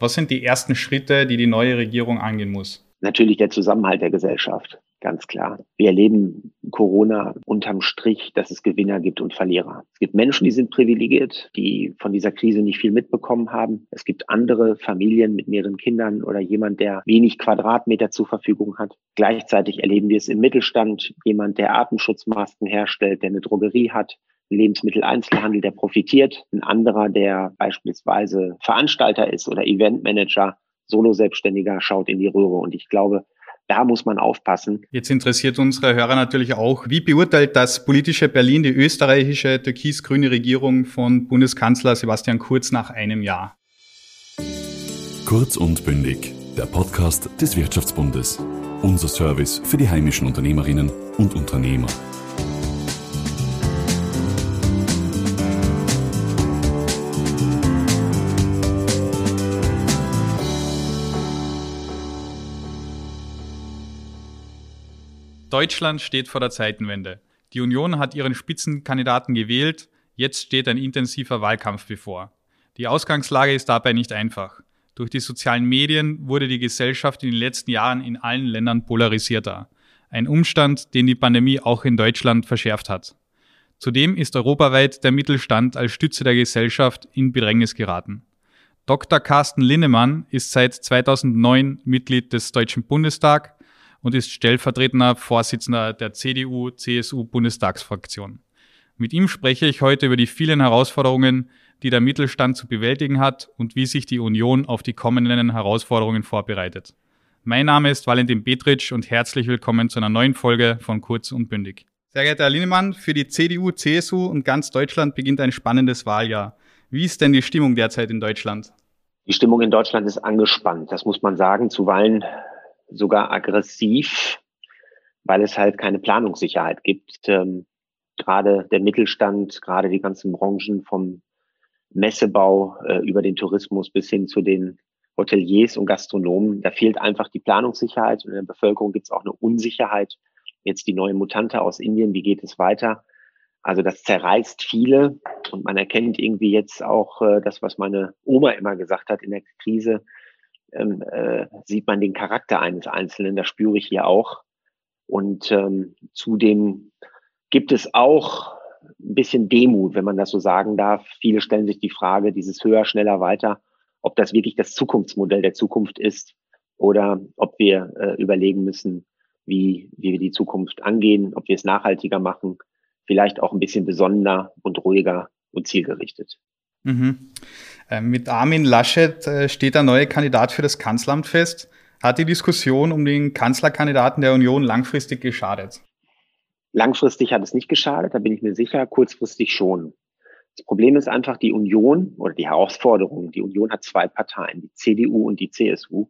Was sind die ersten Schritte, die die neue Regierung angehen muss? Natürlich der Zusammenhalt der Gesellschaft, ganz klar. Wir erleben Corona unterm Strich, dass es Gewinner gibt und Verlierer. Es gibt Menschen, die sind privilegiert, die von dieser Krise nicht viel mitbekommen haben. Es gibt andere Familien mit mehreren Kindern oder jemand, der wenig Quadratmeter zur Verfügung hat. Gleichzeitig erleben wir es im Mittelstand, jemand, der Atemschutzmasken herstellt, der eine Drogerie hat, Lebensmitteleinzelhandel, der profitiert. Ein anderer, der beispielsweise Veranstalter ist oder Eventmanager, Solo-Selbstständiger schaut in die Röhre. Und ich glaube, da muss man aufpassen. Jetzt interessiert unsere Hörer natürlich auch, wie beurteilt das politische Berlin die österreichische türkis-grüne Regierung von Bundeskanzler Sebastian Kurz nach einem Jahr? Kurz und bündig, der Podcast des Wirtschaftsbundes. Unser Service für die heimischen Unternehmerinnen und Unternehmer. Deutschland steht vor der Zeitenwende. Die Union hat ihren Spitzenkandidaten gewählt. Jetzt steht ein intensiver Wahlkampf bevor. Die Ausgangslage ist dabei nicht einfach. Durch die sozialen Medien wurde die Gesellschaft in den letzten Jahren in allen Ländern polarisierter. Ein Umstand, den die Pandemie auch in Deutschland verschärft hat. Zudem ist europaweit der Mittelstand als Stütze der Gesellschaft in Bedrängnis geraten. Dr. Carsten Linnemann ist seit 2009 Mitglied des Deutschen Bundestag, und ist stellvertretender Vorsitzender der CDU-CSU-Bundestagsfraktion. Mit ihm spreche ich heute über die vielen Herausforderungen, die der Mittelstand zu bewältigen hat und wie sich die Union auf die kommenden Herausforderungen vorbereitet. Mein Name ist Valentin Petritsch und herzlich willkommen zu einer neuen Folge von Kurz und Bündig. Sehr geehrter Herr Linnemann, für die CDU, CSU und ganz Deutschland beginnt ein spannendes Wahljahr. Wie ist denn die Stimmung derzeit in Deutschland? Die Stimmung in Deutschland ist angespannt, das muss man sagen. Zuweilen sogar aggressiv, weil es halt keine Planungssicherheit gibt. Ähm, gerade der Mittelstand, gerade die ganzen Branchen vom Messebau äh, über den Tourismus bis hin zu den Hoteliers und Gastronomen, da fehlt einfach die Planungssicherheit und in der Bevölkerung gibt es auch eine Unsicherheit. Jetzt die neue Mutante aus Indien, wie geht es weiter? Also das zerreißt viele und man erkennt irgendwie jetzt auch äh, das, was meine Oma immer gesagt hat in der Krise, ähm, äh, sieht man den Charakter eines Einzelnen. Das spüre ich hier auch. Und ähm, zudem gibt es auch ein bisschen Demut, wenn man das so sagen darf. Viele stellen sich die Frage, dieses höher, schneller, weiter, ob das wirklich das Zukunftsmodell der Zukunft ist oder ob wir äh, überlegen müssen, wie, wie wir die Zukunft angehen, ob wir es nachhaltiger machen, vielleicht auch ein bisschen besonderer und ruhiger und zielgerichtet. Mhm. Äh, mit Armin Laschet äh, steht der neue Kandidat für das Kanzleramt fest. Hat die Diskussion um den Kanzlerkandidaten der Union langfristig geschadet? Langfristig hat es nicht geschadet, da bin ich mir sicher, kurzfristig schon. Das Problem ist einfach die Union oder die Herausforderung. Die Union hat zwei Parteien, die CDU und die CSU.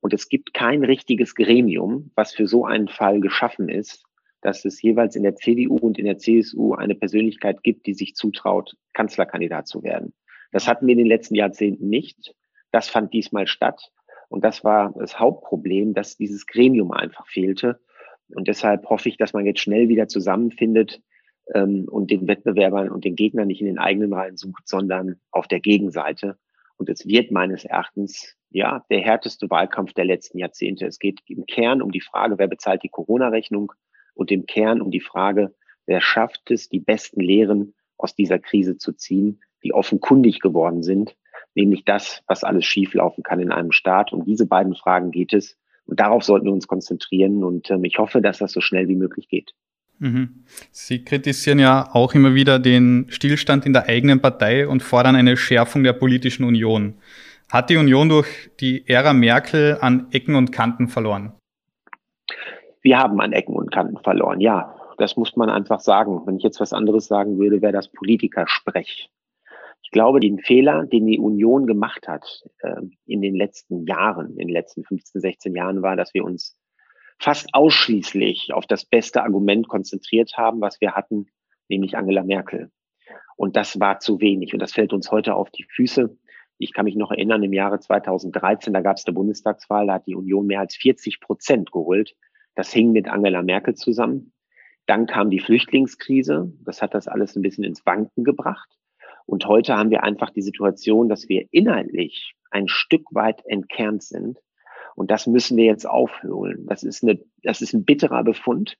Und es gibt kein richtiges Gremium, was für so einen Fall geschaffen ist, dass es jeweils in der CDU und in der CSU eine Persönlichkeit gibt, die sich zutraut, Kanzlerkandidat zu werden. Das hatten wir in den letzten Jahrzehnten nicht. Das fand diesmal statt. Und das war das Hauptproblem, dass dieses Gremium einfach fehlte. Und deshalb hoffe ich, dass man jetzt schnell wieder zusammenfindet ähm, und den Wettbewerbern und den Gegnern nicht in den eigenen Reihen sucht, sondern auf der Gegenseite. Und es wird meines Erachtens ja der härteste Wahlkampf der letzten Jahrzehnte. Es geht im Kern um die Frage, wer bezahlt die Corona-Rechnung und im Kern um die Frage, wer schafft es, die besten Lehren aus dieser Krise zu ziehen, die offenkundig geworden sind, nämlich das, was alles schieflaufen kann in einem Staat. Um diese beiden Fragen geht es. Und darauf sollten wir uns konzentrieren. Und ähm, ich hoffe, dass das so schnell wie möglich geht. Mhm. Sie kritisieren ja auch immer wieder den Stillstand in der eigenen Partei und fordern eine Schärfung der politischen Union. Hat die Union durch die Ära Merkel an Ecken und Kanten verloren? Wir haben an Ecken und Kanten verloren. Ja, das muss man einfach sagen. Wenn ich jetzt was anderes sagen würde, wäre das Politikersprech. Ich glaube, den Fehler, den die Union gemacht hat äh, in den letzten Jahren, in den letzten 15, 16 Jahren, war, dass wir uns fast ausschließlich auf das beste Argument konzentriert haben, was wir hatten, nämlich Angela Merkel. Und das war zu wenig. Und das fällt uns heute auf die Füße. Ich kann mich noch erinnern, im Jahre 2013, da gab es eine Bundestagswahl, da hat die Union mehr als 40 Prozent geholt. Das hing mit Angela Merkel zusammen. Dann kam die Flüchtlingskrise. Das hat das alles ein bisschen ins Wanken gebracht. Und heute haben wir einfach die Situation, dass wir inhaltlich ein Stück weit entkernt sind. Und das müssen wir jetzt aufholen. Das ist, eine, das ist ein bitterer Befund,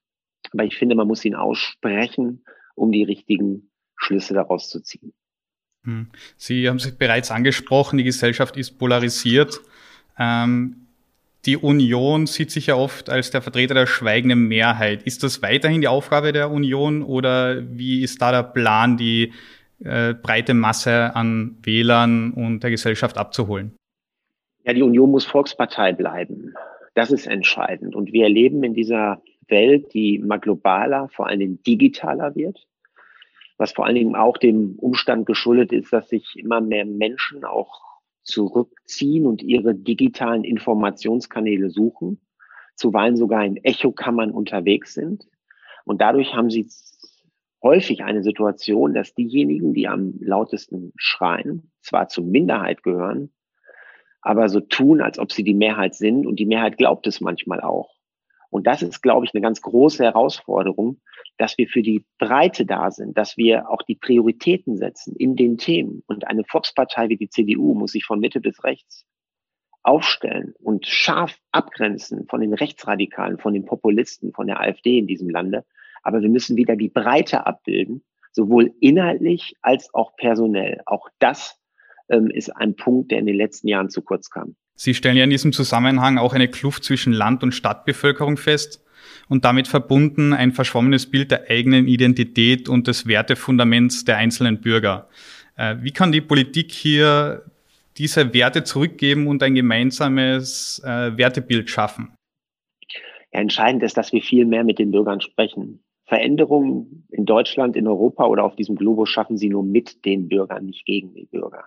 aber ich finde, man muss ihn aussprechen, um die richtigen Schlüsse daraus zu ziehen. Hm. Sie haben sich bereits angesprochen, die Gesellschaft ist polarisiert. Ähm, die Union sieht sich ja oft als der Vertreter der schweigenden Mehrheit. Ist das weiterhin die Aufgabe der Union oder wie ist da der Plan, die äh, breite Masse an Wählern und der Gesellschaft abzuholen? Ja, die Union muss Volkspartei bleiben. Das ist entscheidend. Und wir erleben in dieser Welt, die immer globaler, vor allen Dingen digitaler wird, was vor allen Dingen auch dem Umstand geschuldet ist, dass sich immer mehr Menschen auch zurückziehen und ihre digitalen Informationskanäle suchen, zuweilen sogar in Echokammern unterwegs sind. Und dadurch haben sie häufig eine Situation, dass diejenigen, die am lautesten schreien, zwar zur Minderheit gehören, aber so tun, als ob sie die Mehrheit sind und die Mehrheit glaubt es manchmal auch. Und das ist, glaube ich, eine ganz große Herausforderung, dass wir für die Breite da sind, dass wir auch die Prioritäten setzen in den Themen. Und eine Volkspartei wie die CDU muss sich von Mitte bis rechts aufstellen und scharf abgrenzen von den Rechtsradikalen, von den Populisten, von der AfD in diesem Lande. Aber wir müssen wieder die Breite abbilden, sowohl inhaltlich als auch personell. Auch das ähm, ist ein Punkt, der in den letzten Jahren zu kurz kam. Sie stellen ja in diesem Zusammenhang auch eine Kluft zwischen Land- und Stadtbevölkerung fest und damit verbunden ein verschwommenes Bild der eigenen Identität und des Wertefundaments der einzelnen Bürger. Äh, wie kann die Politik hier diese Werte zurückgeben und ein gemeinsames äh, Wertebild schaffen? Ja, entscheidend ist, dass wir viel mehr mit den Bürgern sprechen. Veränderungen in Deutschland, in Europa oder auf diesem Globus schaffen sie nur mit den Bürgern, nicht gegen die Bürger.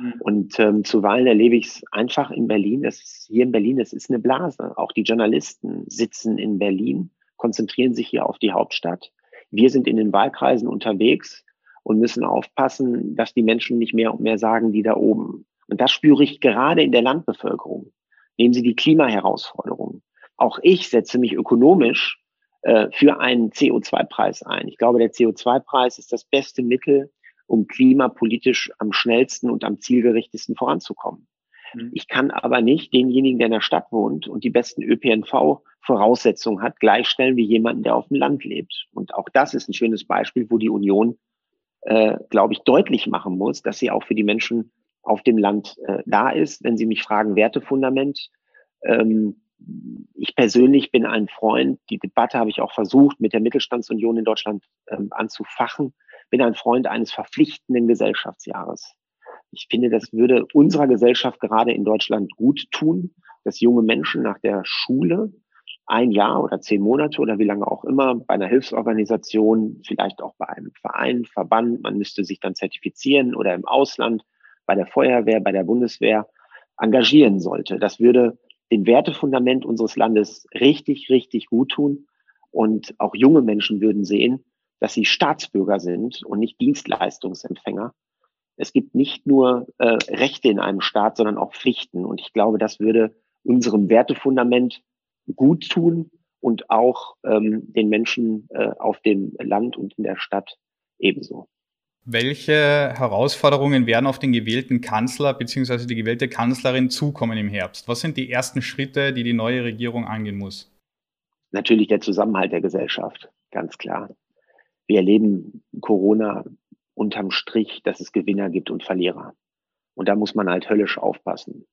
Mhm. Und ähm, zuweilen erlebe ich es einfach in Berlin. Das ist, hier in Berlin, das ist eine Blase. Auch die Journalisten sitzen in Berlin, konzentrieren sich hier auf die Hauptstadt. Wir sind in den Wahlkreisen unterwegs und müssen aufpassen, dass die Menschen nicht mehr und mehr sagen, die da oben. Und das spüre ich gerade in der Landbevölkerung. Nehmen Sie die Klimaherausforderungen. Auch ich setze mich ökonomisch äh, für einen CO2-Preis ein. Ich glaube, der CO2-Preis ist das beste Mittel, um klimapolitisch am schnellsten und am zielgerichtesten voranzukommen. Mhm. Ich kann aber nicht denjenigen, der in der Stadt wohnt und die besten ÖPNV-Voraussetzungen hat, gleichstellen wie jemanden, der auf dem Land lebt. Und auch das ist ein schönes Beispiel, wo die Union, äh, glaube ich, deutlich machen muss, dass sie auch für die Menschen auf dem Land äh, da ist. Wenn Sie mich fragen, Wertefundament, ähm, ich persönlich bin ein Freund, die Debatte habe ich auch versucht, mit der Mittelstandsunion in Deutschland ähm, anzufachen bin ein Freund eines verpflichtenden Gesellschaftsjahres. Ich finde, das würde unserer Gesellschaft gerade in Deutschland gut tun, dass junge Menschen nach der Schule ein Jahr oder zehn Monate oder wie lange auch immer bei einer Hilfsorganisation, vielleicht auch bei einem Verein, Verband, man müsste sich dann zertifizieren oder im Ausland bei der Feuerwehr, bei der Bundeswehr engagieren sollte. Das würde dem Wertefundament unseres Landes richtig, richtig gut tun. Und auch junge Menschen würden sehen, dass sie Staatsbürger sind und nicht Dienstleistungsempfänger. Es gibt nicht nur äh, Rechte in einem Staat, sondern auch Pflichten. Und ich glaube, das würde unserem Wertefundament gut tun und auch ähm, den Menschen äh, auf dem Land und in der Stadt ebenso. Welche Herausforderungen werden auf den gewählten Kanzler bzw. die gewählte Kanzlerin zukommen im Herbst? Was sind die ersten Schritte, die die neue Regierung angehen muss? Natürlich der Zusammenhalt der Gesellschaft, ganz klar wir erleben Corona unterm Strich, dass es Gewinner gibt und Verlierer. Und da muss man halt höllisch aufpassen.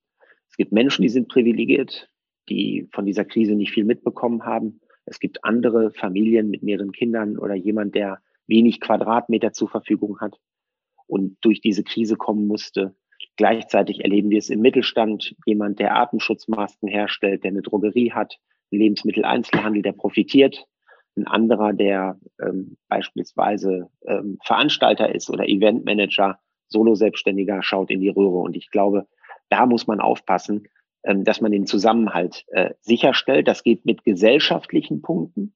Es gibt Menschen, die sind privilegiert, die von dieser Krise nicht viel mitbekommen haben. Es gibt andere Familien mit mehreren Kindern oder jemand, der wenig Quadratmeter zur Verfügung hat und durch diese Krise kommen musste. Gleichzeitig erleben wir es im Mittelstand, jemand, der Atemschutzmasken herstellt, der eine Drogerie hat, Lebensmitteleinzelhandel, der profitiert ein anderer, der ähm, beispielsweise ähm, Veranstalter ist oder Eventmanager, Solo-Selbstständiger, schaut in die Röhre. Und ich glaube, da muss man aufpassen, ähm, dass man den Zusammenhalt äh, sicherstellt. Das geht mit gesellschaftlichen Punkten,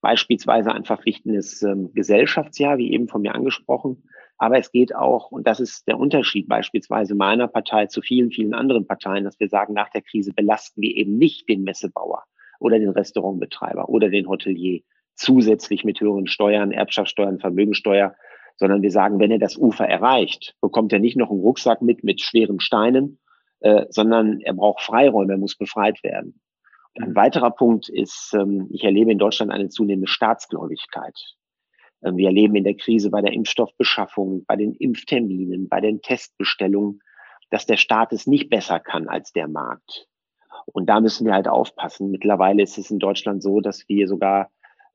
beispielsweise ein verpflichtendes ähm, Gesellschaftsjahr, wie eben von mir angesprochen. Aber es geht auch, und das ist der Unterschied beispielsweise meiner Partei zu vielen, vielen anderen Parteien, dass wir sagen, nach der Krise belasten wir eben nicht den Messebauer oder den Restaurantbetreiber oder den Hotelier zusätzlich mit höheren Steuern, Erbschaftssteuern, Vermögensteuer, sondern wir sagen, wenn er das Ufer erreicht, bekommt er nicht noch einen Rucksack mit mit schweren Steinen, äh, sondern er braucht Freiräume, er muss befreit werden. Und ein weiterer Punkt ist, ähm, ich erlebe in Deutschland eine zunehmende Staatsgläubigkeit. Ähm, wir erleben in der Krise bei der Impfstoffbeschaffung, bei den Impfterminen, bei den Testbestellungen, dass der Staat es nicht besser kann als der Markt. Und da müssen wir halt aufpassen. Mittlerweile ist es in Deutschland so, dass wir sogar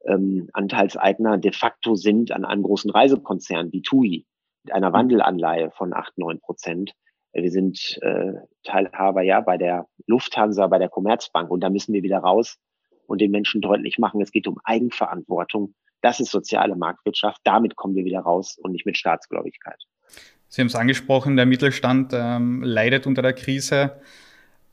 ähm, Anteilseigner de facto sind an einem großen Reisekonzern wie TUI mit einer Wandelanleihe von acht neun Prozent. Wir sind äh, Teilhaber ja bei der Lufthansa, bei der Commerzbank und da müssen wir wieder raus und den Menschen deutlich machen, es geht um Eigenverantwortung. Das ist soziale Marktwirtschaft. Damit kommen wir wieder raus und nicht mit Staatsgläubigkeit. Sie haben es angesprochen, der Mittelstand ähm, leidet unter der Krise.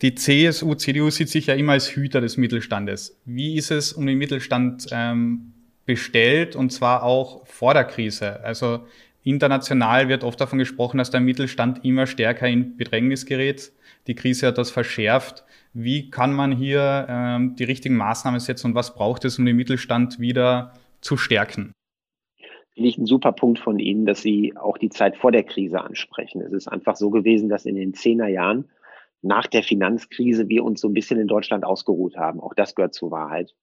Die CSU, CDU sieht sich ja immer als Hüter des Mittelstandes. Wie ist es um den Mittelstand ähm, bestellt und zwar auch vor der Krise? Also international wird oft davon gesprochen, dass der Mittelstand immer stärker in Bedrängnis gerät. Die Krise hat das verschärft. Wie kann man hier ähm, die richtigen Maßnahmen setzen und was braucht es, um den Mittelstand wieder zu stärken? Finde ich ein super Punkt von Ihnen, dass Sie auch die Zeit vor der Krise ansprechen. Es ist einfach so gewesen, dass in den zehner Jahren nach der Finanzkrise wir uns so ein bisschen in Deutschland ausgeruht haben. Auch das gehört zur Wahrheit.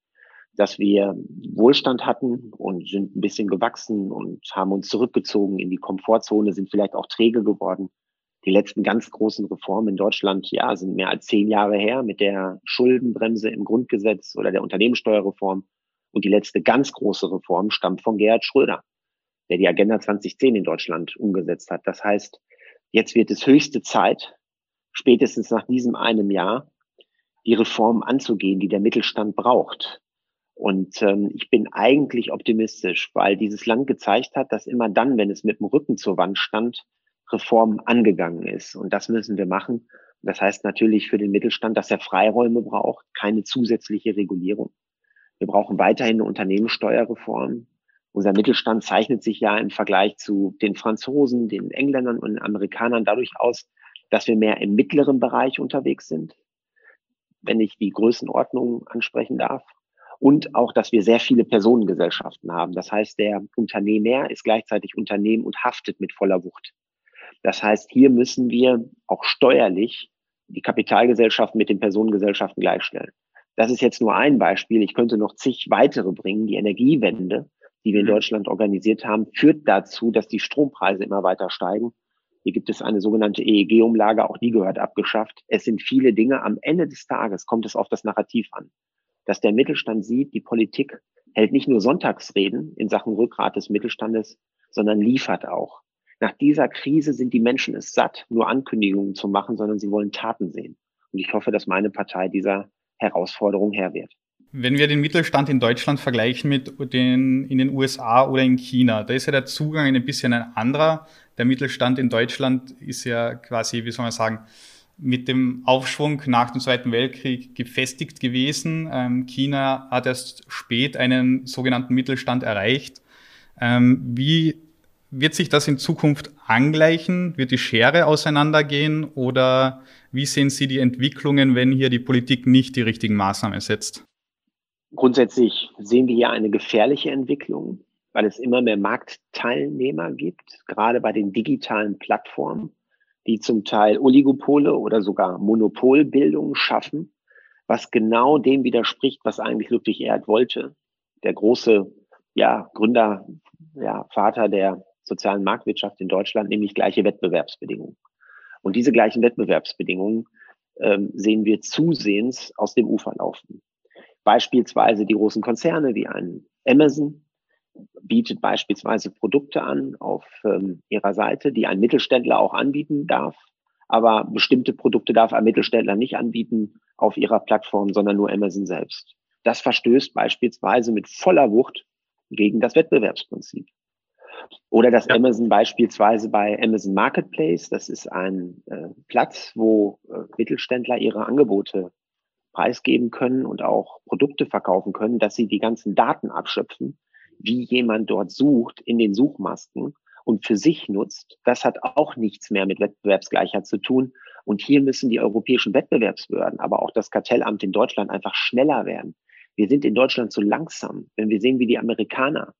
Dass wir Wohlstand hatten und sind ein bisschen gewachsen und haben uns zurückgezogen in die Komfortzone, sind vielleicht auch träge geworden. Die letzten ganz großen Reformen in Deutschland, ja, sind mehr als zehn Jahre her mit der Schuldenbremse im Grundgesetz oder der Unternehmenssteuerreform. Und die letzte ganz große Reform stammt von Gerhard Schröder, der die Agenda 2010 in Deutschland umgesetzt hat. Das heißt, jetzt wird es höchste Zeit, spätestens nach diesem einem Jahr die Reform anzugehen, die der Mittelstand braucht. Und ähm, ich bin eigentlich optimistisch, weil dieses Land gezeigt hat, dass immer dann, wenn es mit dem Rücken zur Wand stand, Reform angegangen ist. Und das müssen wir machen. Das heißt natürlich für den Mittelstand, dass er Freiräume braucht, keine zusätzliche Regulierung. Wir brauchen weiterhin eine Unternehmenssteuerreform. Unser Mittelstand zeichnet sich ja im Vergleich zu den Franzosen, den Engländern und den Amerikanern dadurch aus, dass wir mehr im mittleren Bereich unterwegs sind, wenn ich die Größenordnung ansprechen darf. Und auch, dass wir sehr viele Personengesellschaften haben. Das heißt, der Unternehmer ist gleichzeitig Unternehmen und haftet mit voller Wucht. Das heißt, hier müssen wir auch steuerlich die Kapitalgesellschaften mit den Personengesellschaften gleichstellen. Das ist jetzt nur ein Beispiel. Ich könnte noch zig weitere bringen. Die Energiewende, die wir in mhm. Deutschland organisiert haben, führt dazu, dass die Strompreise immer weiter steigen hier gibt es eine sogenannte EEG-Umlage, auch die gehört abgeschafft. Es sind viele Dinge. Am Ende des Tages kommt es auf das Narrativ an, dass der Mittelstand sieht, die Politik hält nicht nur Sonntagsreden in Sachen Rückgrat des Mittelstandes, sondern liefert auch. Nach dieser Krise sind die Menschen es satt, nur Ankündigungen zu machen, sondern sie wollen Taten sehen. Und ich hoffe, dass meine Partei dieser Herausforderung Herr wird. Wenn wir den Mittelstand in Deutschland vergleichen mit den in den USA oder in China, da ist ja der Zugang ein bisschen ein anderer. Der Mittelstand in Deutschland ist ja quasi, wie soll man sagen, mit dem Aufschwung nach dem Zweiten Weltkrieg gefestigt gewesen. Ähm, China hat erst spät einen sogenannten Mittelstand erreicht. Ähm, wie wird sich das in Zukunft angleichen? Wird die Schere auseinandergehen? Oder wie sehen Sie die Entwicklungen, wenn hier die Politik nicht die richtigen Maßnahmen setzt? Grundsätzlich sehen wir hier eine gefährliche Entwicklung, weil es immer mehr Marktteilnehmer gibt, gerade bei den digitalen Plattformen, die zum Teil Oligopole oder sogar Monopolbildungen schaffen, was genau dem widerspricht, was eigentlich Ludwig Erd wollte, der große ja, Gründer, ja, Vater der sozialen Marktwirtschaft in Deutschland, nämlich gleiche Wettbewerbsbedingungen. Und diese gleichen Wettbewerbsbedingungen ähm, sehen wir zusehends aus dem Ufer laufen. Beispielsweise die großen Konzerne wie ein Amazon bietet beispielsweise Produkte an auf ähm, ihrer Seite, die ein Mittelständler auch anbieten darf. Aber bestimmte Produkte darf ein Mittelständler nicht anbieten auf ihrer Plattform, sondern nur Amazon selbst. Das verstößt beispielsweise mit voller Wucht gegen das Wettbewerbsprinzip. Oder das ja. Amazon beispielsweise bei Amazon Marketplace, das ist ein äh, Platz, wo äh, Mittelständler ihre Angebote preisgeben können und auch Produkte verkaufen können, dass sie die ganzen Daten abschöpfen, wie jemand dort sucht in den Suchmasken und für sich nutzt. Das hat auch nichts mehr mit Wettbewerbsgleichheit zu tun. Und hier müssen die europäischen Wettbewerbsbehörden, aber auch das Kartellamt in Deutschland einfach schneller werden. Wir sind in Deutschland zu langsam. Wenn wir sehen, wie die Amerikaner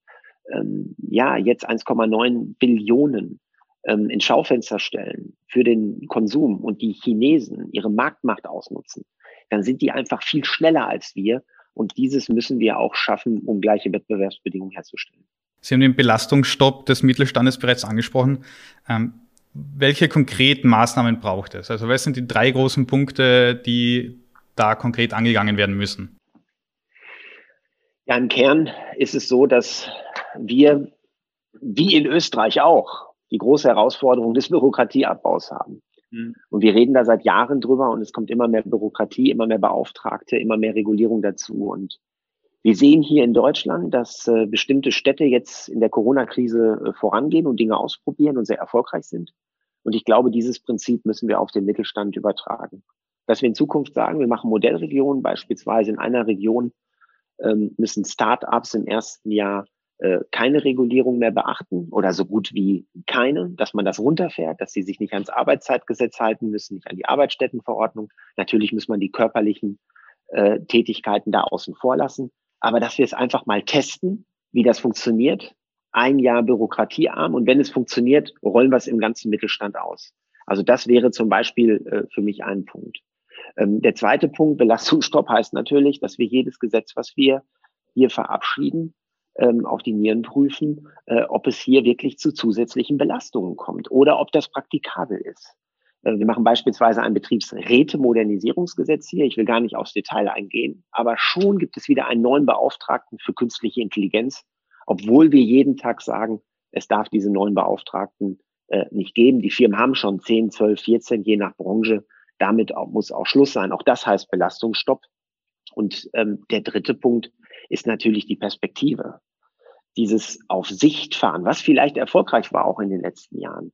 ähm, ja jetzt 1,9 Billionen ähm, ins Schaufenster stellen für den Konsum und die Chinesen ihre Marktmacht ausnutzen, dann sind die einfach viel schneller als wir. Und dieses müssen wir auch schaffen, um gleiche Wettbewerbsbedingungen herzustellen. Sie haben den Belastungsstopp des Mittelstandes bereits angesprochen. Ähm, welche konkreten Maßnahmen braucht es? Also was sind die drei großen Punkte, die da konkret angegangen werden müssen? Ja, im Kern ist es so, dass wir, wie in Österreich auch, die große Herausforderung des Bürokratieabbaus haben. Mhm. Und wir reden da seit Jahren drüber und es kommt immer mehr Bürokratie, immer mehr Beauftragte, immer mehr Regulierung dazu. Und wir sehen hier in Deutschland, dass äh, bestimmte Städte jetzt in der Corona-Krise äh, vorangehen und Dinge ausprobieren und sehr erfolgreich sind. Und ich glaube, dieses Prinzip müssen wir auf den Mittelstand übertragen. Dass wir in Zukunft sagen, wir machen Modellregionen, beispielsweise in einer Region ähm, müssen Start-ups im ersten Jahr äh, keine Regulierung mehr beachten oder so gut wie keine, dass man das runterfährt, dass sie sich nicht ans Arbeitszeitgesetz halten müssen, nicht an die Arbeitsstättenverordnung. Natürlich muss man die körperlichen äh, Tätigkeiten da außen vor lassen, aber dass wir es einfach mal testen, wie das funktioniert, ein Jahr bürokratiearm und wenn es funktioniert, rollen wir es im ganzen Mittelstand aus. Also das wäre zum Beispiel äh, für mich ein Punkt. Ähm, der zweite Punkt, Belastungsstopp heißt natürlich, dass wir jedes Gesetz, was wir hier verabschieden, ähm, auf die Nieren prüfen, äh, ob es hier wirklich zu zusätzlichen Belastungen kommt oder ob das praktikabel ist. Äh, wir machen beispielsweise ein Betriebsräte-Modernisierungsgesetz hier. Ich will gar nicht aufs Detail eingehen, aber schon gibt es wieder einen neuen Beauftragten für künstliche Intelligenz, obwohl wir jeden Tag sagen, es darf diese neuen Beauftragten äh, nicht geben. Die Firmen haben schon 10, 12, 14, je nach Branche. Damit auch, muss auch Schluss sein. Auch das heißt Belastungsstopp. Und ähm, der dritte Punkt ist natürlich die Perspektive. Dieses auf Sicht fahren, was vielleicht erfolgreich war auch in den letzten Jahren,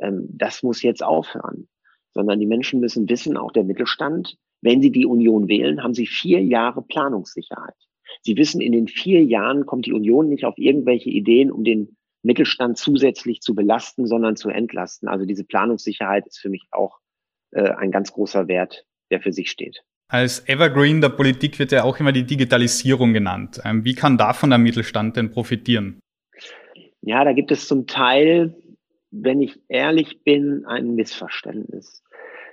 ähm, das muss jetzt aufhören. Sondern die Menschen müssen wissen, auch der Mittelstand, wenn sie die Union wählen, haben sie vier Jahre Planungssicherheit. Sie wissen, in den vier Jahren kommt die Union nicht auf irgendwelche Ideen, um den Mittelstand zusätzlich zu belasten, sondern zu entlasten. Also diese Planungssicherheit ist für mich auch äh, ein ganz großer Wert, der für sich steht. Als Evergreen der Politik wird ja auch immer die Digitalisierung genannt. Ähm, wie kann davon der Mittelstand denn profitieren? Ja, da gibt es zum Teil, wenn ich ehrlich bin, ein Missverständnis.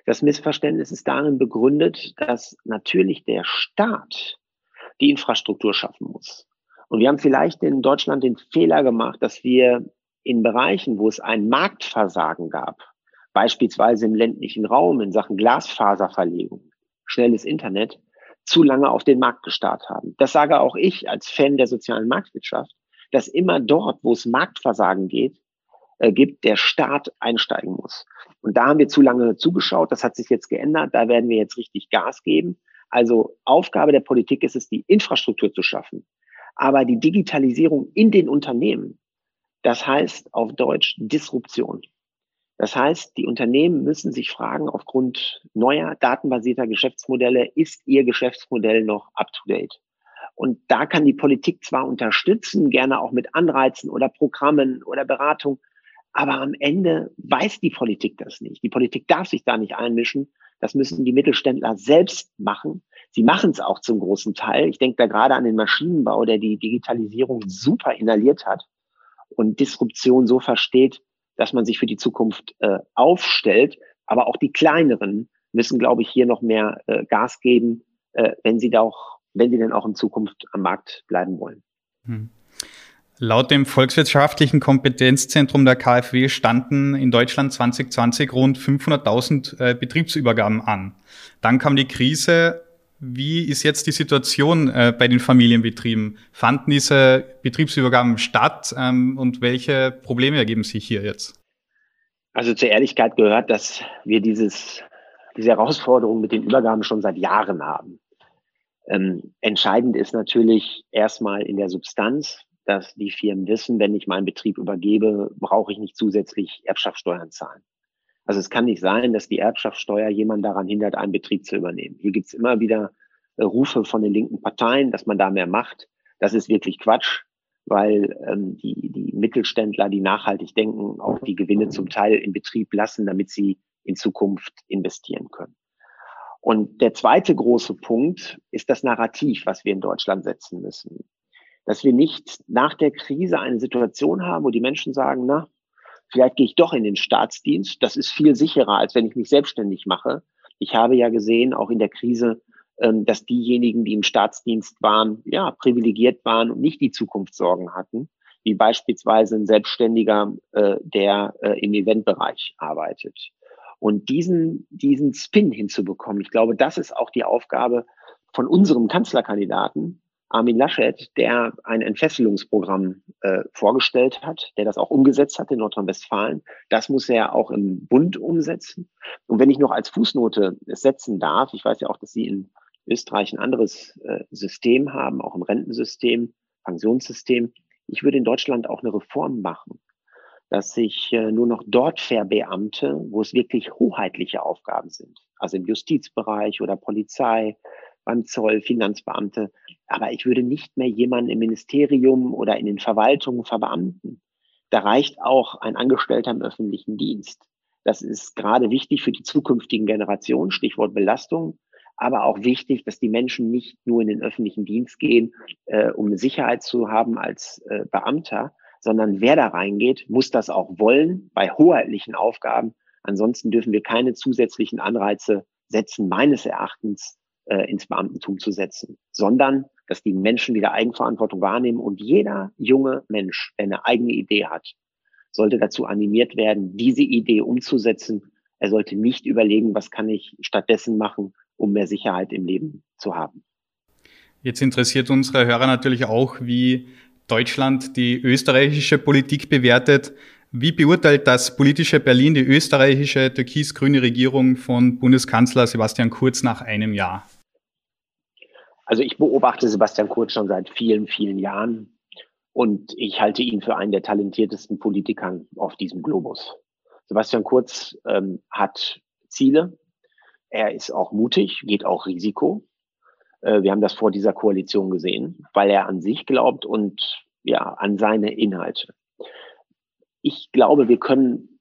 Das Missverständnis ist darin begründet, dass natürlich der Staat die Infrastruktur schaffen muss. Und wir haben vielleicht in Deutschland den Fehler gemacht, dass wir in Bereichen, wo es ein Marktversagen gab, beispielsweise im ländlichen Raum in Sachen Glasfaserverlegung, schnelles Internet, zu lange auf den Markt gestarrt haben. Das sage auch ich als Fan der sozialen Marktwirtschaft, dass immer dort, wo es Marktversagen geht, äh, gibt, der Staat einsteigen muss. Und da haben wir zu lange zugeschaut. Das hat sich jetzt geändert. Da werden wir jetzt richtig Gas geben. Also Aufgabe der Politik ist es, die Infrastruktur zu schaffen. Aber die Digitalisierung in den Unternehmen, das heißt auf Deutsch Disruption. Das heißt, die Unternehmen müssen sich fragen, aufgrund neuer datenbasierter Geschäftsmodelle, ist ihr Geschäftsmodell noch up-to-date? Und da kann die Politik zwar unterstützen, gerne auch mit Anreizen oder Programmen oder Beratung, aber am Ende weiß die Politik das nicht. Die Politik darf sich da nicht einmischen, das müssen die Mittelständler selbst machen. Sie machen es auch zum großen Teil. Ich denke da gerade an den Maschinenbau, der die Digitalisierung super inhaliert hat und Disruption so versteht, dass man sich für die Zukunft äh, aufstellt. Aber auch die kleineren müssen, glaube ich, hier noch mehr äh, Gas geben, äh, wenn sie da auch, wenn sie denn auch in Zukunft am Markt bleiben wollen. Hm. Laut dem Volkswirtschaftlichen Kompetenzzentrum der KfW standen in Deutschland 2020 rund 500.000 äh, Betriebsübergaben an. Dann kam die Krise. Wie ist jetzt die Situation äh, bei den Familienbetrieben? Fanden diese Betriebsübergaben statt ähm, und welche Probleme ergeben sich hier jetzt? Also zur Ehrlichkeit gehört, dass wir dieses, diese Herausforderung mit den Übergaben schon seit Jahren haben. Ähm, entscheidend ist natürlich erstmal in der Substanz, dass die Firmen wissen, wenn ich meinen Betrieb übergebe, brauche ich nicht zusätzlich Erbschaftssteuern zahlen. Also es kann nicht sein, dass die Erbschaftssteuer jemand daran hindert, einen Betrieb zu übernehmen. Hier gibt es immer wieder äh, Rufe von den linken Parteien, dass man da mehr macht. Das ist wirklich Quatsch, weil ähm, die, die Mittelständler, die nachhaltig denken, auch die Gewinne zum Teil im Betrieb lassen, damit sie in Zukunft investieren können. Und der zweite große Punkt ist das Narrativ, was wir in Deutschland setzen müssen dass wir nicht nach der Krise eine Situation haben, wo die Menschen sagen, na, vielleicht gehe ich doch in den Staatsdienst. Das ist viel sicherer, als wenn ich mich selbstständig mache. Ich habe ja gesehen, auch in der Krise, ähm, dass diejenigen, die im Staatsdienst waren, ja, privilegiert waren und nicht die Zukunftssorgen hatten, wie beispielsweise ein Selbstständiger, äh, der äh, im Eventbereich arbeitet. Und diesen, diesen Spin hinzubekommen, ich glaube, das ist auch die Aufgabe von unserem Kanzlerkandidaten, Armin Laschet, der ein Entfesselungsprogramm äh, vorgestellt hat, der das auch umgesetzt hat in Nordrhein-Westfalen. Das muss er auch im Bund umsetzen. Und wenn ich noch als Fußnote setzen darf, ich weiß ja auch, dass Sie in Österreich ein anderes äh, System haben, auch im Rentensystem, Pensionssystem. Ich würde in Deutschland auch eine Reform machen, dass sich äh, nur noch dort verbeamte, wo es wirklich hoheitliche Aufgaben sind, also im Justizbereich oder Polizei, beim Zoll, Finanzbeamte. Aber ich würde nicht mehr jemanden im Ministerium oder in den Verwaltungen verbeamten. Da reicht auch ein Angestellter im öffentlichen Dienst. Das ist gerade wichtig für die zukünftigen Generationen, Stichwort Belastung, aber auch wichtig, dass die Menschen nicht nur in den öffentlichen Dienst gehen, äh, um eine Sicherheit zu haben als äh, Beamter, sondern wer da reingeht, muss das auch wollen bei hoheitlichen Aufgaben. Ansonsten dürfen wir keine zusätzlichen Anreize setzen, meines Erachtens, äh, ins Beamtentum zu setzen, sondern dass die Menschen wieder Eigenverantwortung wahrnehmen und jeder junge Mensch, der eine eigene Idee hat, sollte dazu animiert werden, diese Idee umzusetzen. Er sollte nicht überlegen, was kann ich stattdessen machen, um mehr Sicherheit im Leben zu haben. Jetzt interessiert unsere Hörer natürlich auch, wie Deutschland die österreichische Politik bewertet. Wie beurteilt das politische Berlin die österreichische türkis-grüne Regierung von Bundeskanzler Sebastian Kurz nach einem Jahr? Also ich beobachte Sebastian Kurz schon seit vielen, vielen Jahren und ich halte ihn für einen der talentiertesten Politikern auf diesem Globus. Sebastian Kurz ähm, hat Ziele, er ist auch mutig, geht auch Risiko. Äh, wir haben das vor dieser Koalition gesehen, weil er an sich glaubt und ja, an seine Inhalte. Ich glaube, wir können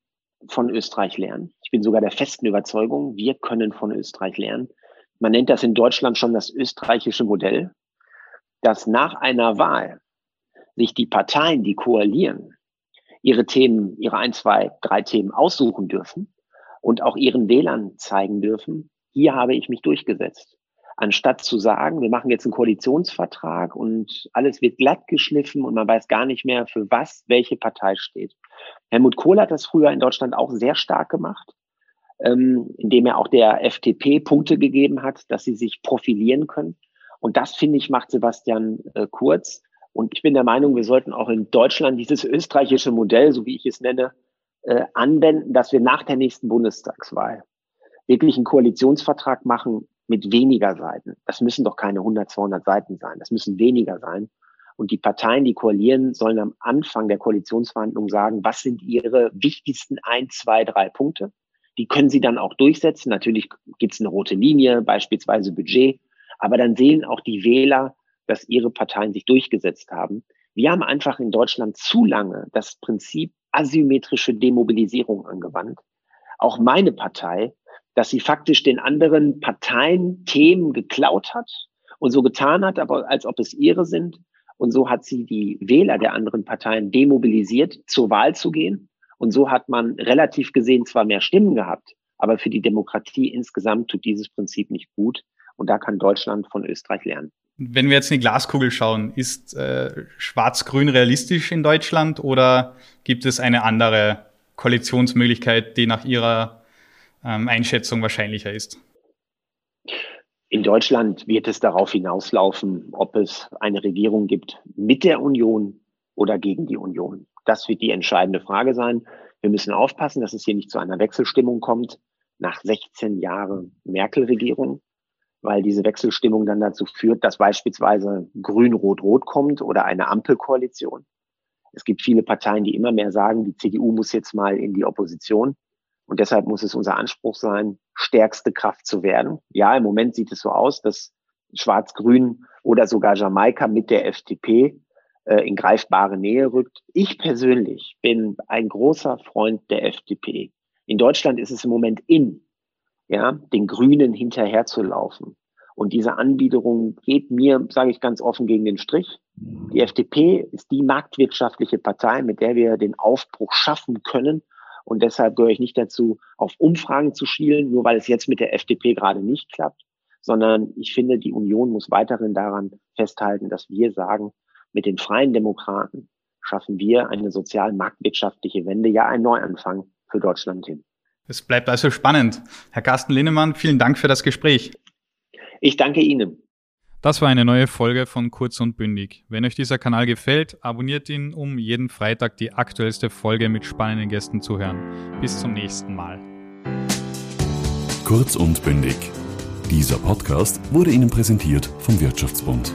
von Österreich lernen. Ich bin sogar der festen Überzeugung, wir können von Österreich lernen. Man nennt das in Deutschland schon das österreichische Modell, dass nach einer Wahl sich die Parteien, die koalieren, ihre Themen, ihre ein, zwei, drei Themen aussuchen dürfen und auch ihren Wählern zeigen dürfen, hier habe ich mich durchgesetzt. Anstatt zu sagen, wir machen jetzt einen Koalitionsvertrag und alles wird glatt geschliffen und man weiß gar nicht mehr, für was welche Partei steht. Helmut Kohl hat das früher in Deutschland auch sehr stark gemacht, ähm, indem er auch der FDP Punkte gegeben hat, dass sie sich profilieren können. Und das, finde ich, macht Sebastian äh, Kurz. Und ich bin der Meinung, wir sollten auch in Deutschland dieses österreichische Modell, so wie ich es nenne, äh, anwenden, dass wir nach der nächsten Bundestagswahl wirklich einen Koalitionsvertrag machen mit weniger Seiten. Das müssen doch keine 100, 200 Seiten sein. Das müssen weniger sein. Und die Parteien, die koalieren, sollen am Anfang der Koalitionsverhandlungen sagen, was sind ihre wichtigsten ein, zwei, drei Punkte. Die können sie dann auch durchsetzen. Natürlich gibt es eine rote Linie, beispielsweise Budget. Aber dann sehen auch die Wähler, dass ihre Parteien sich durchgesetzt haben. Wir haben einfach in Deutschland zu lange das Prinzip asymmetrische Demobilisierung angewandt. Auch meine Partei, dass sie faktisch den anderen Parteien Themen geklaut hat und so getan hat, aber als ob es ihre sind. Und so hat sie die Wähler der anderen Parteien demobilisiert, zur Wahl zu gehen. Und so hat man relativ gesehen zwar mehr Stimmen gehabt, aber für die Demokratie insgesamt tut dieses Prinzip nicht gut. Und da kann Deutschland von Österreich lernen. Wenn wir jetzt in die Glaskugel schauen, ist äh, Schwarz-Grün realistisch in Deutschland oder gibt es eine andere Koalitionsmöglichkeit, die nach Ihrer ähm, Einschätzung wahrscheinlicher ist? In Deutschland wird es darauf hinauslaufen, ob es eine Regierung gibt mit der Union oder gegen die Union. Das wird die entscheidende Frage sein. Wir müssen aufpassen, dass es hier nicht zu einer Wechselstimmung kommt nach 16 Jahren Merkel-Regierung weil diese Wechselstimmung dann dazu führt, dass beispielsweise Grün-Rot-Rot kommt oder eine Ampelkoalition. Es gibt viele Parteien, die immer mehr sagen, die CDU muss jetzt mal in die Opposition. Und deshalb muss es unser Anspruch sein, stärkste Kraft zu werden. Ja, im Moment sieht es so aus, dass Schwarz-Grün oder sogar Jamaika mit der FDP äh, in greifbare Nähe rückt. Ich persönlich bin ein großer Freund der FDP. In Deutschland ist es im Moment in, ja, den Grünen hinterherzulaufen. Und diese Anbiederung geht mir, sage ich ganz offen, gegen den Strich. Die FDP ist die marktwirtschaftliche Partei, mit der wir den Aufbruch schaffen können. Und deshalb gehöre ich nicht dazu, auf Umfragen zu schielen, nur weil es jetzt mit der FDP gerade nicht klappt, sondern ich finde, die Union muss weiterhin daran festhalten, dass wir sagen, mit den freien Demokraten schaffen wir eine sozial-marktwirtschaftliche Wende, ja einen Neuanfang für Deutschland hin. Es bleibt also spannend. Herr Carsten Linnemann, vielen Dank für das Gespräch. Ich danke Ihnen. Das war eine neue Folge von Kurz und Bündig. Wenn euch dieser Kanal gefällt, abonniert ihn, um jeden Freitag die aktuellste Folge mit spannenden Gästen zu hören. Bis zum nächsten Mal. Kurz und Bündig. Dieser Podcast wurde Ihnen präsentiert vom Wirtschaftsbund.